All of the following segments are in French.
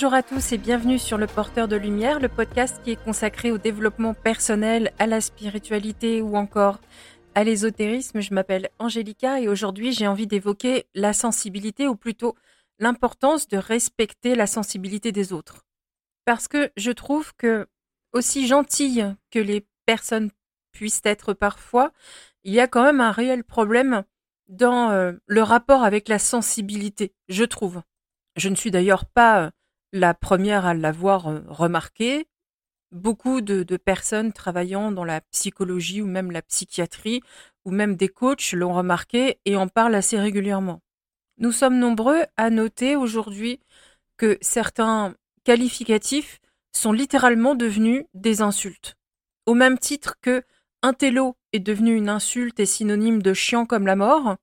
Bonjour à tous et bienvenue sur Le Porteur de Lumière, le podcast qui est consacré au développement personnel, à la spiritualité ou encore à l'ésotérisme. Je m'appelle Angélica et aujourd'hui j'ai envie d'évoquer la sensibilité ou plutôt l'importance de respecter la sensibilité des autres. Parce que je trouve que aussi gentilles que les personnes puissent être parfois, il y a quand même un réel problème dans euh, le rapport avec la sensibilité, je trouve. Je ne suis d'ailleurs pas euh, la première à l'avoir remarqué. Beaucoup de, personnes travaillant dans la psychologie ou même la psychiatrie ou même des coachs l'ont remarqué et en parlent assez régulièrement. Nous sommes nombreux à noter aujourd'hui que certains qualificatifs sont littéralement devenus des insultes. Au même titre que intello est devenu une insulte et synonyme de chiant comme la mort,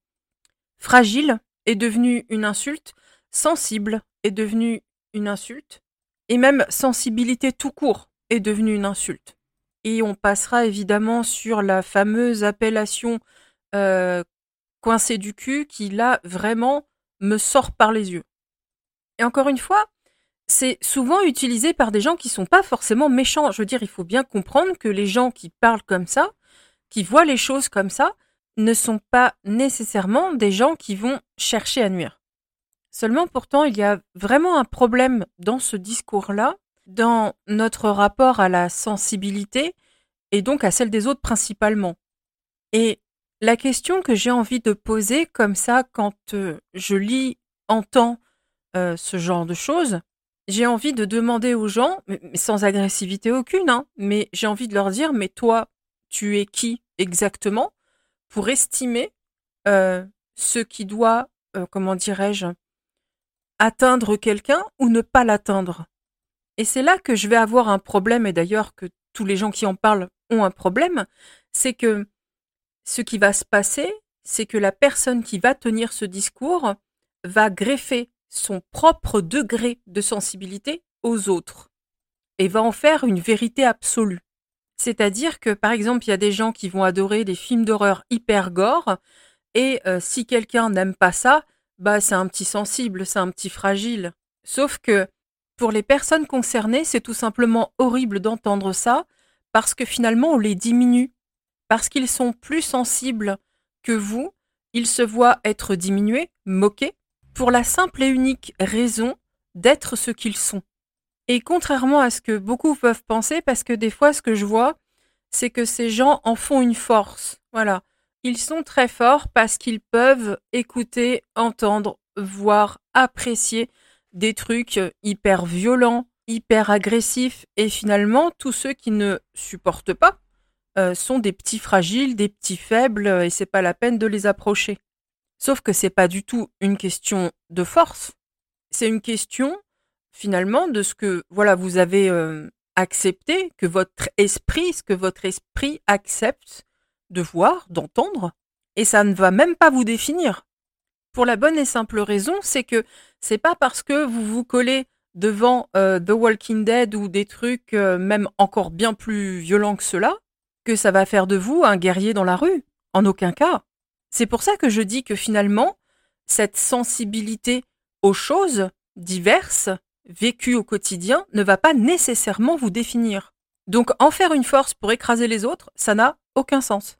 fragile est devenu une insulte, sensible est devenu insulte, et même sensibilité tout court est devenue une insulte. Et on passera évidemment sur la fameuse appellation euh, coincée du cul qui là vraiment me sort par les yeux. Et encore une fois, c'est souvent utilisé par des gens qui sont pas forcément méchants. Je veux dire, il faut bien comprendre que les gens qui parlent comme ça, qui voient les choses comme ça, ne sont pas nécessairement des gens qui vont chercher à nuire. Seulement pourtant, il y a vraiment un problème dans ce discours-là, dans notre rapport à la sensibilité et donc à celle des autres principalement. Et la question que j'ai envie de poser comme ça quand euh, je lis, entends euh, ce genre de choses, j'ai envie de demander aux gens, sans agressivité aucune, hein, mais j'ai envie de leur dire, mais toi, tu es qui exactement pour estimer euh, ce qui doit, comment dirais-je, atteindre quelqu'un ou ne pas l'atteindre. Et c'est là que je vais avoir un problème, et d'ailleurs que tous les gens qui en parlent ont un problème, c'est que ce qui va se passer, c'est que la personne qui va tenir ce discours va greffer son propre degré de sensibilité aux autres et va en faire une vérité absolue. C'est-à-dire que, par exemple, il y a des gens qui vont adorer des films d'horreur hyper gore, et euh, si quelqu'un n'aime pas ça, bah c'est un petit sensible, c'est un petit fragile. Sauf que, pour les personnes concernées, c'est tout simplement horrible d'entendre ça, parce que finalement, on les diminue. Parce qu'ils sont plus sensibles que vous, ils se voient être diminués, moqués, pour la simple et unique raison d'être ce qu'ils sont. Et contrairement à ce que beaucoup peuvent penser, parce que des fois ce que je vois, c'est que ces gens en font une force. Voilà. Ils sont très forts parce qu'ils peuvent écouter, entendre, voir, apprécier des trucs hyper violents, hyper agressifs, et finalement, tous ceux qui ne supportent pas euh, sont des petits fragiles, des petits faibles, et c'est pas la peine de les approcher. Sauf que c'est pas du tout une question de force. C'est une question, finalement, de ce que, voilà, vous avez euh, accepté, que votre esprit, ce que votre esprit accepte de voir, d'entendre, et ça ne va même pas vous définir. Pour la bonne et simple raison, c'est que c'est pas parce que vous vous collez devant euh, The Walking Dead ou des trucs euh, même encore bien plus violents que cela, que ça va faire de vous un guerrier dans la rue. En aucun cas. C'est pour ça que je dis que finalement, cette sensibilité aux choses diverses, vécues au quotidien, ne va pas nécessairement vous définir. Donc en faire une force pour écraser les autres, ça n'a aucun sens.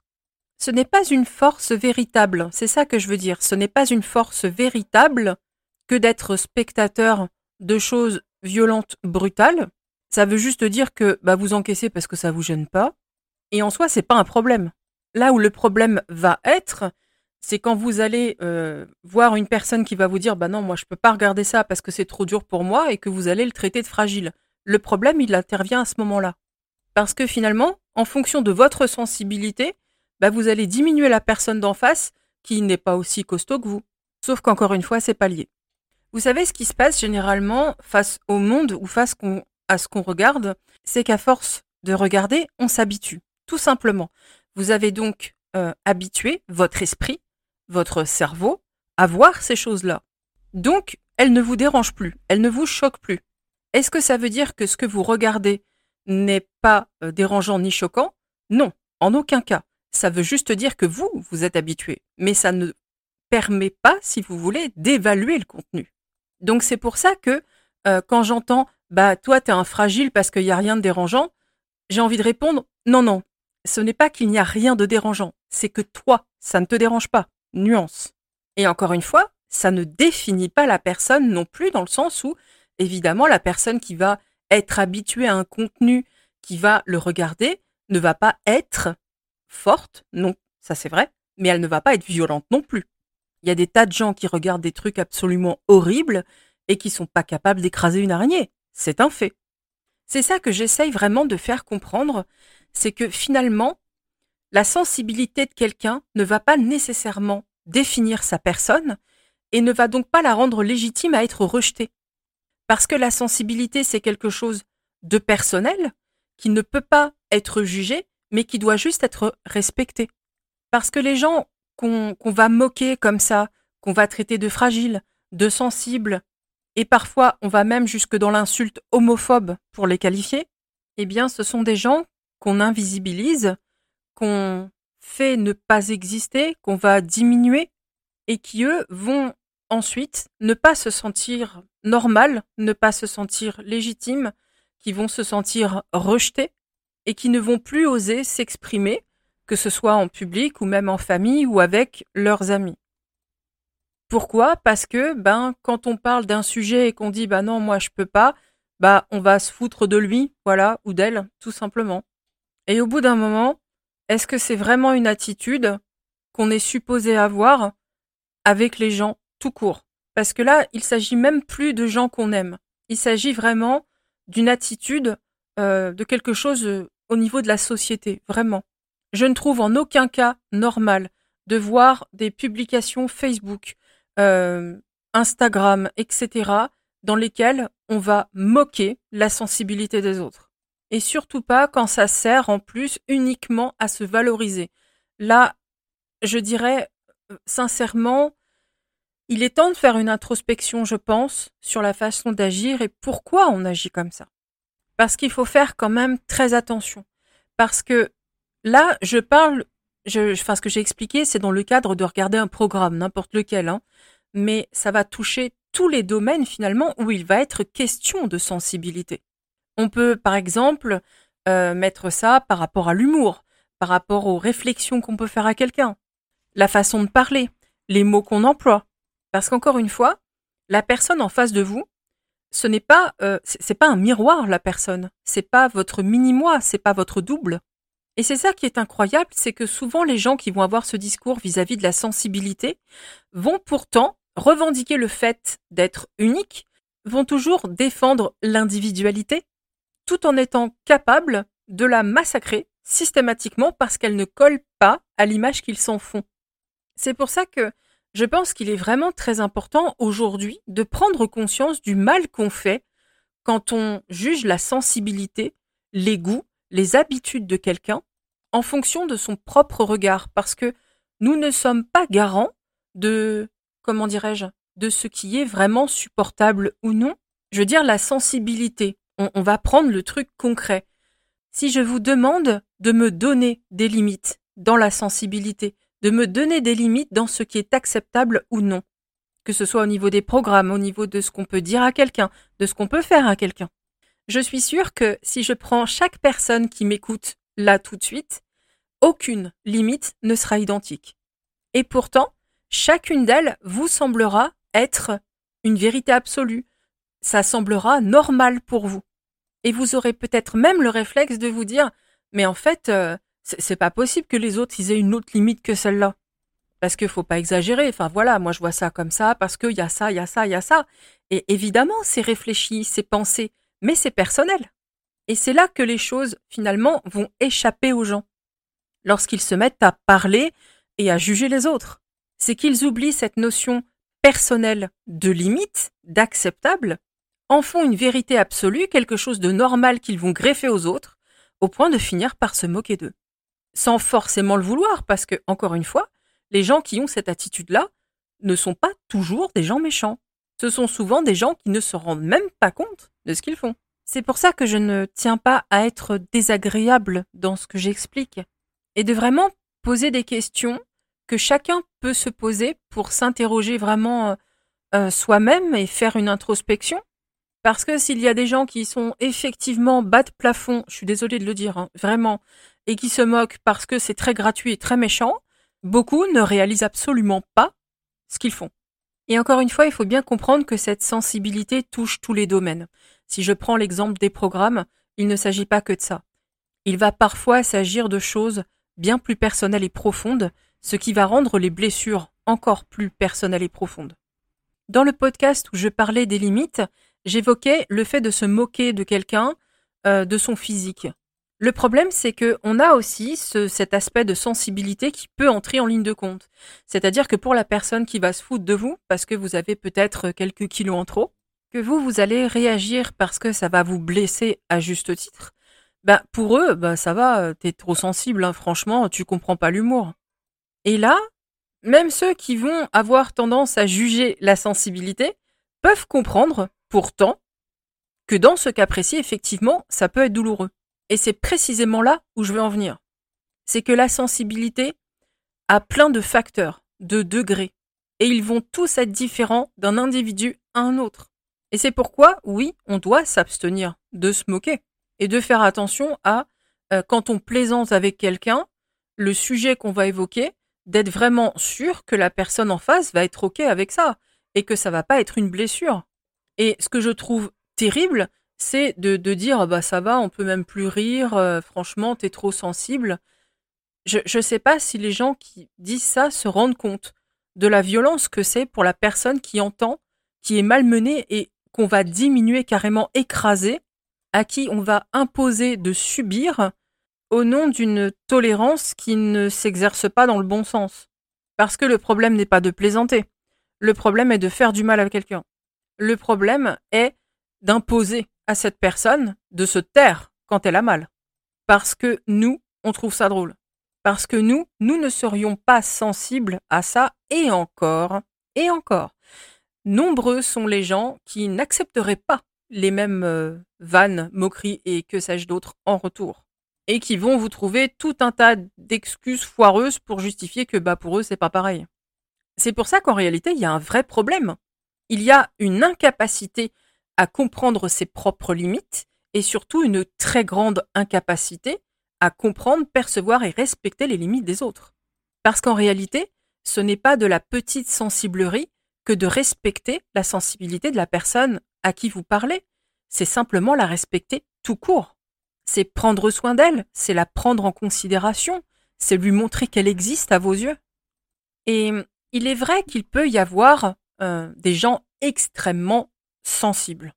Ce n'est pas une force véritable, c'est ça que je veux dire, ce n'est pas une force véritable que d'être spectateur de choses violentes, brutales. Ça veut juste dire que bah, vous encaissez parce que ça vous gêne pas. Et en soi, c'est pas un problème. Là où le problème va être, c'est quand vous allez euh, voir une personne qui va vous dire bah non moi je peux pas regarder ça parce que c'est trop dur pour moi et que vous allez le traiter de fragile. Le problème il intervient à ce moment-là parce que finalement en fonction de votre sensibilité bah, vous allez diminuer la personne d'en face qui n'est pas aussi costaud que vous. Sauf qu'encore une fois c'est pas lié. Vous savez ce qui se passe généralement face au monde ou face à ce qu'on regarde, c'est qu'à force de regarder on s'habitue tout simplement. Vous avez donc euh, habitué votre esprit votre cerveau à voir ces choses-là. Donc, elles ne vous dérangent plus, elles ne vous choquent plus. Est-ce que ça veut dire que ce que vous regardez n'est pas euh, dérangeant ni choquant? Non, en aucun cas. Ça veut juste dire que vous, vous êtes habitué, mais ça ne permet pas, si vous voulez, d'évaluer le contenu. Donc c'est pour ça que euh, quand j'entends bah toi t'es un fragile parce qu'il y a rien de dérangeant, j'ai envie de répondre non non, ce n'est pas qu'il n'y a rien de dérangeant, c'est que toi ça ne te dérange pas. Nuance. Et encore une fois, ça ne définit pas la personne non plus dans le sens où évidemment la personne qui va être habituée à un contenu qui va le regarder ne va pas être forte, non, ça c'est vrai, mais elle ne va pas être violente non plus. Il y a des tas de gens qui regardent des trucs absolument horribles et qui sont pas capables d'écraser une araignée. C'est un fait. C'est ça que j'essaye vraiment de faire comprendre, c'est que finalement, la sensibilité de quelqu'un ne va pas nécessairement définir sa personne et ne va donc pas la rendre légitime à être rejetée. Parce que la sensibilité, c'est quelque chose de personnel qui ne peut pas être jugé, mais qui doit juste être respecté. Parce que les gens qu'on va moquer comme ça, qu'on va traiter de fragiles, de sensibles, et parfois on va même jusque dans l'insulte homophobe pour les qualifier, eh bien ce sont des gens qu'on invisibilise, qu'on fait ne pas exister, qu'on va diminuer, et qui eux vont ensuite ne pas se sentir normal, ne pas se sentir légitime, qui vont se sentir rejetés et qui ne vont plus oser s'exprimer, que ce soit en public ou même en famille ou avec leurs amis. Pourquoi? Parce que ben quand on parle d'un sujet et qu'on dit bah non moi je peux pas, bah on va se foutre de lui, voilà, ou d'elle, tout simplement. Et au bout d'un moment, est-ce que c'est vraiment une attitude qu'on est supposé avoir avec les gens tout court? Parce que là, il s'agit même plus de gens qu'on aime. Il s'agit vraiment d'une attitude, euh, de quelque chose au niveau de la société, vraiment. Je ne trouve en aucun cas normal de voir des publications Facebook, euh, Instagram, etc., dans lesquelles on va moquer la sensibilité des autres. Et surtout pas quand ça sert en plus uniquement à se valoriser. Là, je dirais sincèrement, il est temps de faire une introspection, je pense, sur la façon d'agir et pourquoi on agit comme ça. Parce qu'il faut faire quand même très attention. Parce que là, je parle, je, enfin, ce que j'ai expliqué, c'est dans le cadre de regarder un programme, n'importe lequel, hein, mais ça va toucher tous les domaines finalement où il va être question de sensibilité. On peut, par exemple, euh, mettre ça par rapport à l'humour, par rapport aux réflexions qu'on peut faire à quelqu'un, la façon de parler, les mots qu'on emploie, parce qu'encore une fois, la personne en face de vous, ce n'est pas, euh, c'est pas un miroir la personne, c'est pas votre mini-moi, c'est pas votre double. Et c'est ça qui est incroyable, c'est que souvent les gens qui vont avoir ce discours vis-à-vis de la sensibilité vont pourtant revendiquer le fait d'être unique, vont toujours défendre l'individualité, tout en étant capables de la massacrer systématiquement parce qu'elle ne colle pas à l'image qu'ils s'en font. C'est pour ça que je pense qu'il est vraiment très important aujourd'hui de prendre conscience du mal qu'on fait quand on juge la sensibilité, les goûts, les habitudes de quelqu'un en fonction de son propre regard, parce que nous ne sommes pas garants de, comment dirais-je, de ce qui est vraiment supportable ou non. Je veux dire la sensibilité. On, on va prendre le truc concret. Si je vous demande de me donner des limites dans la sensibilité, de me donner des limites dans ce qui est acceptable ou non. Que ce soit au niveau des programmes, au niveau de ce qu'on peut dire à quelqu'un, de ce qu'on peut faire à quelqu'un. Je suis sûre que si je prends chaque personne qui m'écoute là tout de suite, aucune limite ne sera identique. Et pourtant, chacune d'elles vous semblera être une vérité absolue. Ça semblera normal pour vous. Et vous aurez peut-être même le réflexe de vous dire, mais en fait, euh, c'est pas possible que les autres ils aient une autre limite que celle-là. Parce qu'il faut pas exagérer. Enfin voilà, moi je vois ça comme ça parce qu'il y a ça, il y a ça, il y a ça. Et évidemment, c'est réfléchi, c'est pensé, mais c'est personnel. Et c'est là que les choses finalement vont échapper aux gens. Lorsqu'ils se mettent à parler et à juger les autres. C'est qu'ils oublient cette notion personnelle de limite, d'acceptable, en font une vérité absolue, quelque chose de normal qu'ils vont greffer aux autres, au point de finir par se moquer d'eux sans forcément le vouloir, parce que, encore une fois, les gens qui ont cette attitude-là ne sont pas toujours des gens méchants. Ce sont souvent des gens qui ne se rendent même pas compte de ce qu'ils font. C'est pour ça que je ne tiens pas à être désagréable dans ce que j'explique, et de vraiment poser des questions que chacun peut se poser pour s'interroger vraiment euh, euh, soi-même et faire une introspection. Parce que s'il y a des gens qui sont effectivement bas de plafond, je suis désolée de le dire, hein, vraiment, et qui se moquent parce que c'est très gratuit et très méchant, beaucoup ne réalisent absolument pas ce qu'ils font. Et encore une fois, il faut bien comprendre que cette sensibilité touche tous les domaines. Si je prends l'exemple des programmes, il ne s'agit pas que de ça. Il va parfois s'agir de choses bien plus personnelles et profondes, ce qui va rendre les blessures encore plus personnelles et profondes. Dans le podcast où je parlais des limites, j'évoquais le fait de se moquer de quelqu'un, euh, de son physique. Le problème, c'est que on a aussi cet aspect de sensibilité qui peut entrer en ligne de compte. C'est-à-dire que pour la personne qui va se foutre de vous, parce que vous avez peut-être quelques kilos en trop, que vous, vous allez réagir parce que ça va vous blesser à juste titre, bah pour eux, bah ça va, t'es trop sensible, hein, franchement, tu comprends pas l'humour. Et là, même ceux qui vont avoir tendance à juger la sensibilité peuvent comprendre, pourtant, que dans ce cas précis, effectivement, ça peut être douloureux. Et c'est précisément là où je veux en venir. C'est que la sensibilité a plein de facteurs, de degrés, et ils vont tous être différents d'un individu à un autre. Et c'est pourquoi, oui, on doit s'abstenir de se moquer et de faire attention à, euh, quand on plaisante avec quelqu'un, le sujet qu'on va évoquer, d'être vraiment sûr que la personne en face va être OK avec ça et que ça va pas être une blessure. Et ce que je trouve terrible, c'est de, dire bah ça va, on peut même plus rire, euh, franchement, t'es trop sensible. Je ne sais pas si les gens qui disent ça se rendent compte de la violence que c'est pour la personne qui entend, qui est malmenée et qu'on va diminuer, carrément écraser, à qui on va imposer de subir au nom d'une tolérance qui ne s'exerce pas dans le bon sens. Parce que le problème n'est pas de plaisanter. Le problème est de faire du mal à quelqu'un. Le problème est d'imposer à cette personne de se taire quand elle a mal. Parce que nous, on trouve ça drôle. Parce que nous, nous ne serions pas sensibles à ça et encore, et encore. Nombreux sont les gens qui n'accepteraient pas les mêmes euh, vannes, moqueries et que sais-je d'autre en retour et qui vont vous trouver tout un tas d'excuses foireuses pour justifier que bah pour eux c'est pas pareil. C'est pour ça qu'en réalité il y a un vrai problème. Il y a une incapacité à comprendre ses propres limites et surtout une très grande incapacité à comprendre, percevoir et respecter les limites des autres. Parce qu'en réalité, ce n'est pas de la petite sensiblerie que de respecter la sensibilité de la personne à qui vous parlez, c'est simplement la respecter tout court c'est prendre soin d'elle, c'est la prendre en considération, c'est lui montrer qu'elle existe à vos yeux. Et il est vrai qu'il peut y avoir euh, des gens extrêmement sensibles,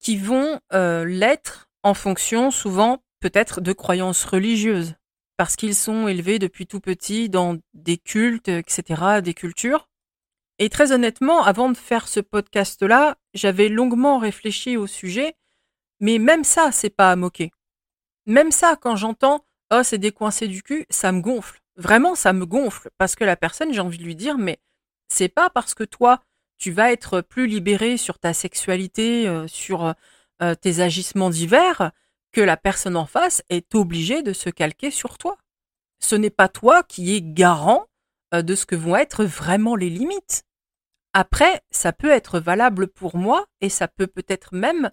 qui vont euh, l'être en fonction souvent peut-être de croyances religieuses, parce qu'ils sont élevés depuis tout petit dans des cultes, etc., des cultures. Et très honnêtement, avant de faire ce podcast-là, j'avais longuement réfléchi au sujet, mais même ça, c'est pas à moquer. Même ça, quand j'entends oh c'est décoincé du cul, ça me gonfle. Vraiment, ça me gonfle parce que la personne, j'ai envie de lui dire mais c'est pas parce que toi tu vas être plus libéré sur ta sexualité, euh, sur euh, tes agissements divers, que la personne en face est obligée de se calquer sur toi. Ce n'est pas toi qui es garant euh, de ce que vont être vraiment les limites. Après, ça peut être valable pour moi et ça peut peut-être même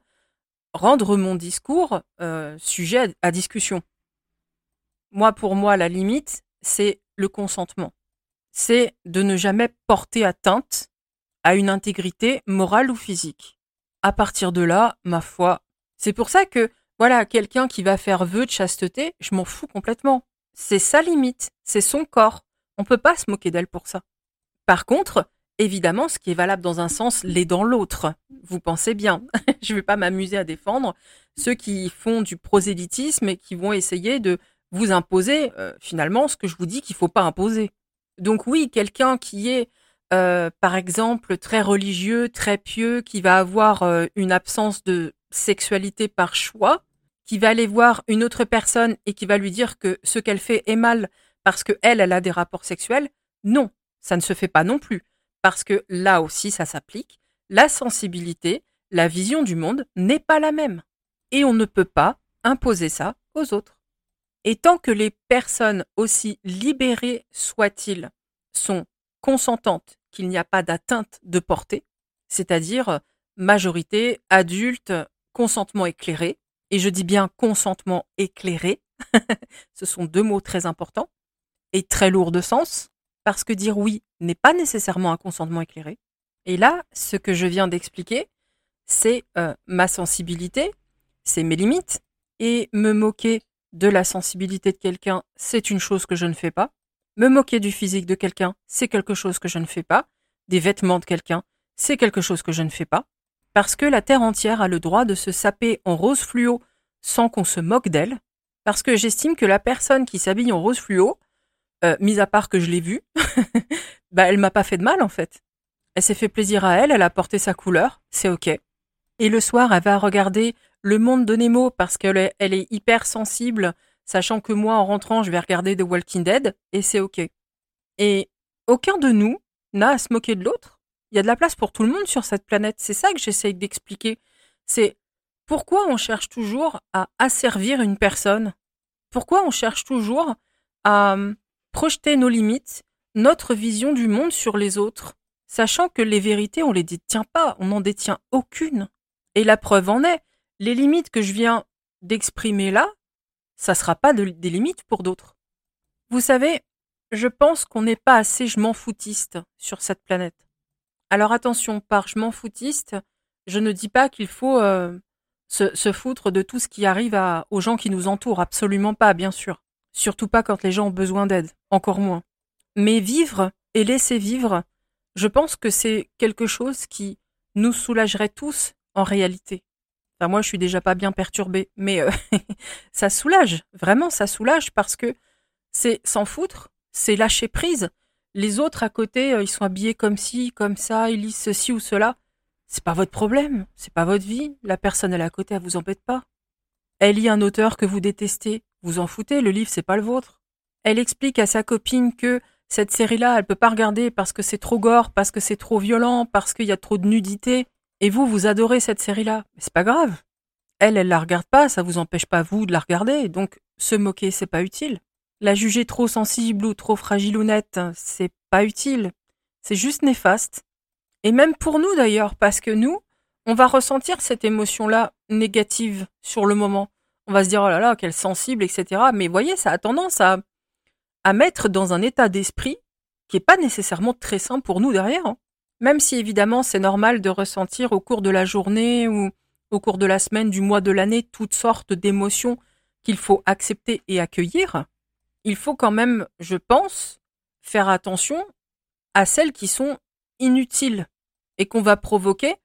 rendre mon discours euh, sujet à, discussion. Moi, pour moi, la limite, c'est le consentement. C'est de ne jamais porter atteinte à une intégrité morale ou physique. À partir de là, ma foi, c'est pour ça que, voilà, quelqu'un qui va faire vœu de chasteté, je m'en fous complètement. C'est sa limite, c'est son corps. On peut pas se moquer d'elle pour ça. Par contre, Évidemment, ce qui est valable dans un sens l'est dans l'autre. Vous pensez bien. Je ne vais pas m'amuser à défendre ceux qui font du prosélytisme et qui vont essayer de vous imposer euh, finalement ce que je vous dis qu'il ne faut pas imposer. Donc oui, quelqu'un qui est euh, par exemple très religieux, très pieux, qui va avoir euh, une absence de sexualité par choix, qui va aller voir une autre personne et qui va lui dire que ce qu'elle fait est mal parce que elle, elle a des rapports sexuels, non, ça ne se fait pas non plus parce que là aussi ça s'applique, la sensibilité, la vision du monde n'est pas la même. Et on ne peut pas imposer ça aux autres. Et tant que les personnes, aussi libérées soient-ils, sont consentantes qu'il n'y a pas d'atteinte de portée, c'est-à-dire majorité, adulte, consentement éclairé. Et je dis bien consentement éclairé. Ce sont deux mots très importants et très lourds de sens, parce que dire oui n'est pas nécessairement un consentement éclairé. Et là, ce que je viens d'expliquer, c'est euh, ma sensibilité, c'est mes limites, et me moquer de la sensibilité de quelqu'un, c'est une chose que je ne fais pas. Me moquer du physique de quelqu'un, c'est quelque chose que je ne fais pas. Des vêtements de quelqu'un, c'est quelque chose que je ne fais pas. Parce que la Terre entière a le droit de se saper en rose fluo sans qu'on se moque d'elle. Parce que j'estime que la personne qui s'habille en rose fluo, euh, mis à part que je l'ai vue, bah elle m'a pas fait de mal en fait. Elle s'est fait plaisir à elle, elle a porté sa couleur, c'est ok. Et le soir, elle va regarder Le Monde de Nemo parce qu'elle est, hyper sensible, sachant que moi, en rentrant, je vais regarder The Walking Dead, et c'est ok. Et aucun de nous n'a à se moquer de l'autre. Il y a de la place pour tout le monde sur cette planète. C'est ça que j'essaye d'expliquer. C'est pourquoi on cherche toujours à asservir une personne? Pourquoi on cherche toujours à hum, projeter nos limites, notre vision du monde sur les autres, sachant que les vérités, on les détient pas, on n'en détient aucune. Et la preuve en est, les limites que je viens d'exprimer là, ça sera pas des limites pour d'autres. Vous savez, je pense qu'on n'est pas assez je m'en foutiste sur cette planète. Alors attention, par je m'en foutiste, je ne dis pas qu'il faut euh, se, foutre de tout ce qui arrive aux gens qui nous entourent, absolument pas, bien sûr. Surtout pas quand les gens ont besoin d'aide, encore moins. Mais vivre et laisser vivre, je pense que c'est quelque chose qui nous soulagerait tous en réalité. Enfin, moi, je suis déjà pas bien perturbée, mais euh, ça soulage, vraiment, ça soulage parce que c'est s'en foutre, c'est lâcher prise. Les autres à côté, euh, ils sont habillés comme ci, comme ça, ils lisent ceci ou cela. C'est pas votre problème, c'est pas votre vie. La personne elle à côté, elle vous embête pas. Elle lit un auteur que vous détestez, vous en foutez, le livre c'est pas le vôtre. Elle explique à sa copine que cette série-là, elle peut pas regarder parce que c'est trop gore, parce que c'est trop violent, parce qu'il y a trop de nudité. Et vous, vous adorez cette série-là. Mais c'est pas grave. Elle, elle la regarde pas, ça vous empêche pas vous de la regarder, donc se moquer, c'est pas utile. La juger trop sensible ou trop fragile ou nette, c'est pas utile. C'est juste néfaste. Et même pour nous d'ailleurs, parce que nous, on va ressentir cette émotion-là négative sur le moment. On va se dire, oh là là, quelle sensible, etc. Mais voyez, ça a tendance à, mettre dans un état d'esprit qui n'est pas nécessairement très sain pour nous derrière. Hein. Même si évidemment c'est normal de ressentir au cours de la journée ou au cours de la semaine, du mois, de l'année, toutes sortes d'émotions qu'il faut accepter et accueillir il faut quand même, je pense, faire attention à celles qui sont inutiles et qu'on va provoquer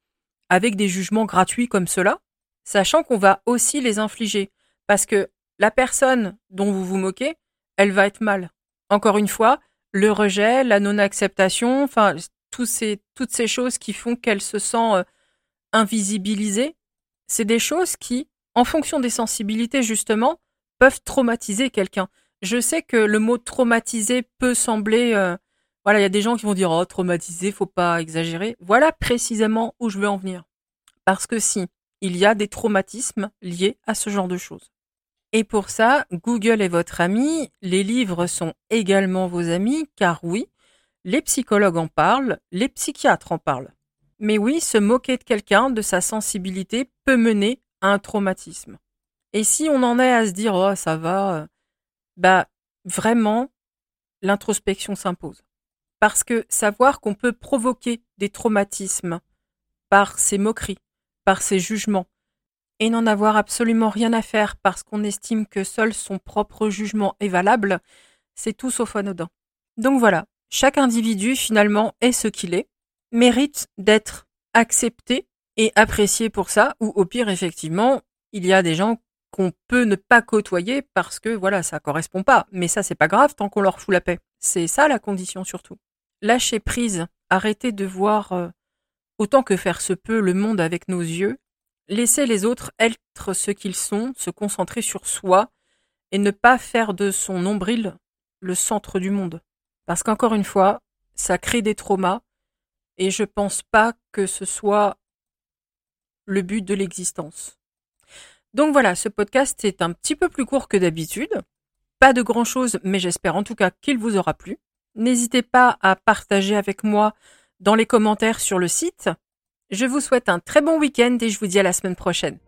avec des jugements gratuits comme cela, sachant qu'on va aussi les infliger. Parce que la personne dont vous vous moquez, elle va être mal. Encore une fois, le rejet, la non-acceptation, enfin, toutes ces choses qui font qu'elle se sent euh, invisibilisée, c'est des choses qui, en fonction des sensibilités justement, peuvent traumatiser quelqu'un je sais que le mot traumatisé peut sembler, euh, voilà, il y a des gens qui vont dire oh traumatisé, faut pas exagérer. Voilà précisément où je veux en venir. Parce que si, il y a des traumatismes liés à ce genre de choses. Et pour ça, Google est votre ami, les livres sont également vos amis, car oui, les psychologues en parlent, les psychiatres en parlent. Mais oui, se moquer de quelqu'un, de sa sensibilité, peut mener à un traumatisme. Et si on en est à se dire oh ça va, bah vraiment, l'introspection s'impose. Parce que savoir qu'on peut provoquer des traumatismes par ses moqueries, par ses jugements, et n'en avoir absolument rien à faire parce qu'on estime que seul son propre jugement est valable, c'est tout sauf anodin. Donc voilà, chaque individu finalement est ce qu'il est, mérite d'être accepté et apprécié pour ça, ou au pire effectivement, il y a des gens qu'on peut ne pas côtoyer parce que voilà, ça correspond pas. Mais ça, c'est pas grave tant qu'on leur fout la paix. C'est ça la condition surtout. Lâcher prise, arrêter de voir euh, autant que faire se peut le monde avec nos yeux, laisser les autres être ce qu'ils sont, se concentrer sur soi et ne pas faire de son nombril le centre du monde. Parce qu'encore une fois, ça crée des traumas et je pense pas que ce soit le but de l'existence. Donc voilà, ce podcast est un petit peu plus court que d'habitude. Pas de grand chose, mais j'espère en tout cas qu'il vous aura plu. N'hésitez pas à partager avec moi dans les commentaires sur le site Je vous souhaite un très bon week-end et je vous dis à la semaine prochaine.